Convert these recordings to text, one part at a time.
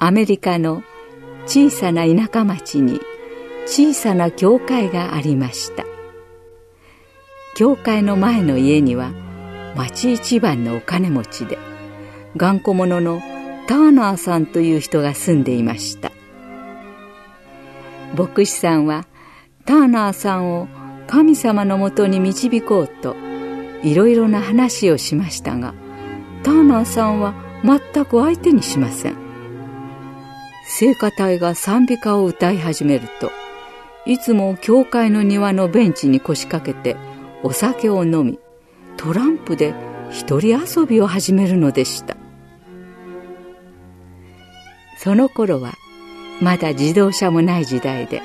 アメリカの小さな田舎町に小さな教会がありました。教会の前の家には町一番のお金持ちで頑固者のターナーさんという人が住んでいました。牧師さんはターナーさんを神様のもとに導こうといろいろな話をしましたがターナーさんは全く相手にしません。聖歌隊が賛美歌を歌い始めるといつも教会の庭のベンチに腰掛けてお酒を飲みトランプで一人遊びを始めるのでした。その頃はまだ自動車もない時代で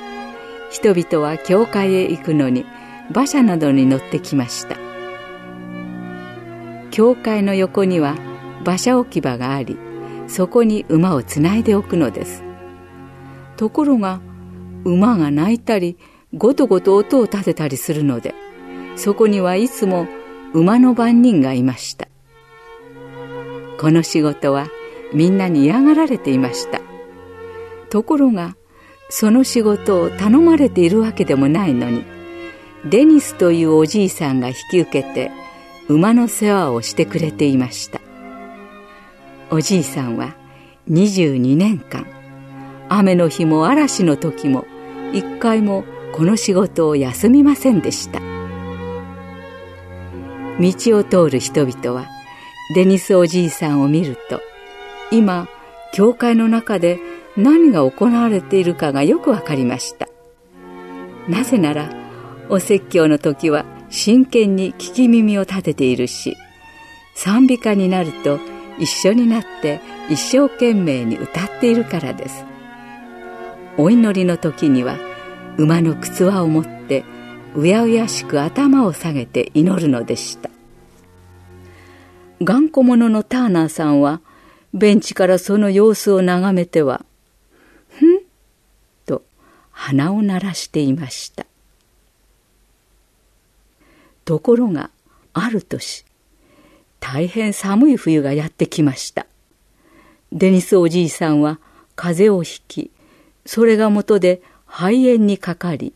人々は教会へ行くのに馬車などに乗ってきました。教会の横には馬車置き場がありそこに馬をつないでおくのです。ところが馬が鳴いたりごとごと音を立てたりするのでそこにはいつも馬の番人がいました。この仕事はみんなに嫌がられていました。ところがその仕事を頼まれているわけでもないのにデニスというおじいさんが引き受けて馬の世話をしてくれていました。おじいさんは22年間雨の日も嵐の時も一回もこの仕事を休みませんでした。道を通る人々はデニスおじいさんを見ると今教会の中で何が行われているかがよくわかりました。なぜならお説教の時は真剣に聞き耳を立てているし賛美歌になると一緒になって一生懸命に歌っているからです。お祈りの時には馬の靴輪を持ってうやうやしく頭を下げて祈るのでした。頑固者のターナーさんはベンチからその様子を眺めては「ふん?」と鼻を鳴らしていました。ところがある年大変寒い冬がやってきました。デニスおじいさんは風邪をひきそれがもとで肺炎にかかり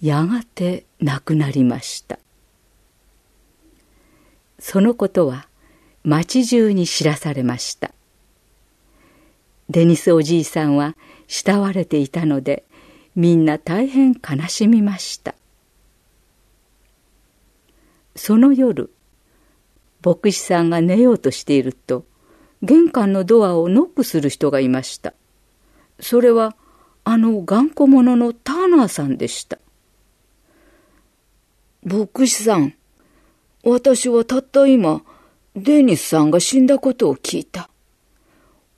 やがて亡くなりました。そのことは町中に知らされました。デニスおじいさんは慕われていたのでみんな大変悲しみました。その夜牧師さんが寝ようとしていると玄関のドアをノックする人がいました。それはあの頑固者のターナーさんでした。牧師さん私はたった今デニスさんが死んだことを聞いた。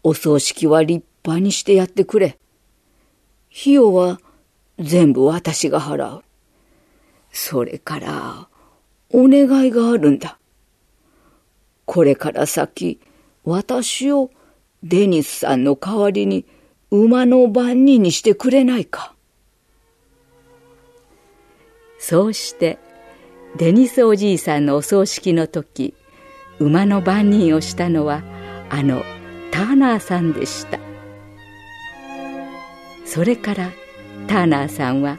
お葬式は立派にしてやってくれ。費用は全部私が払う。それからお願いがあるんだ。これから先、私をデニスさんの代わりに馬の番人にしてくれないか。そうして、デニスおじいさんのお葬式の時、馬の番人をしたのは、あのターナーさんでした。それからターナーさんは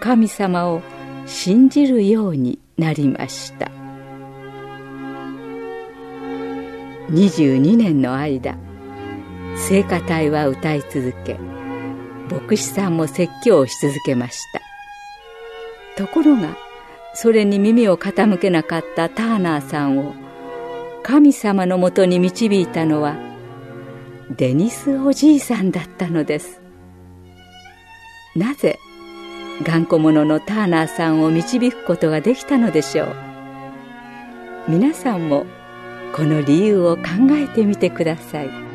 神様を信じるようになりました22年の間聖歌隊は歌い続け牧師さんも説教をし続けました。ところがそれに耳を傾けなかったターナーさんを神様のもとに導いたのはデニスおじいさんだったのです。なぜ頑固者のターナーさんを導くことができたのでしょう。皆さんもこの理由を考えてみてください。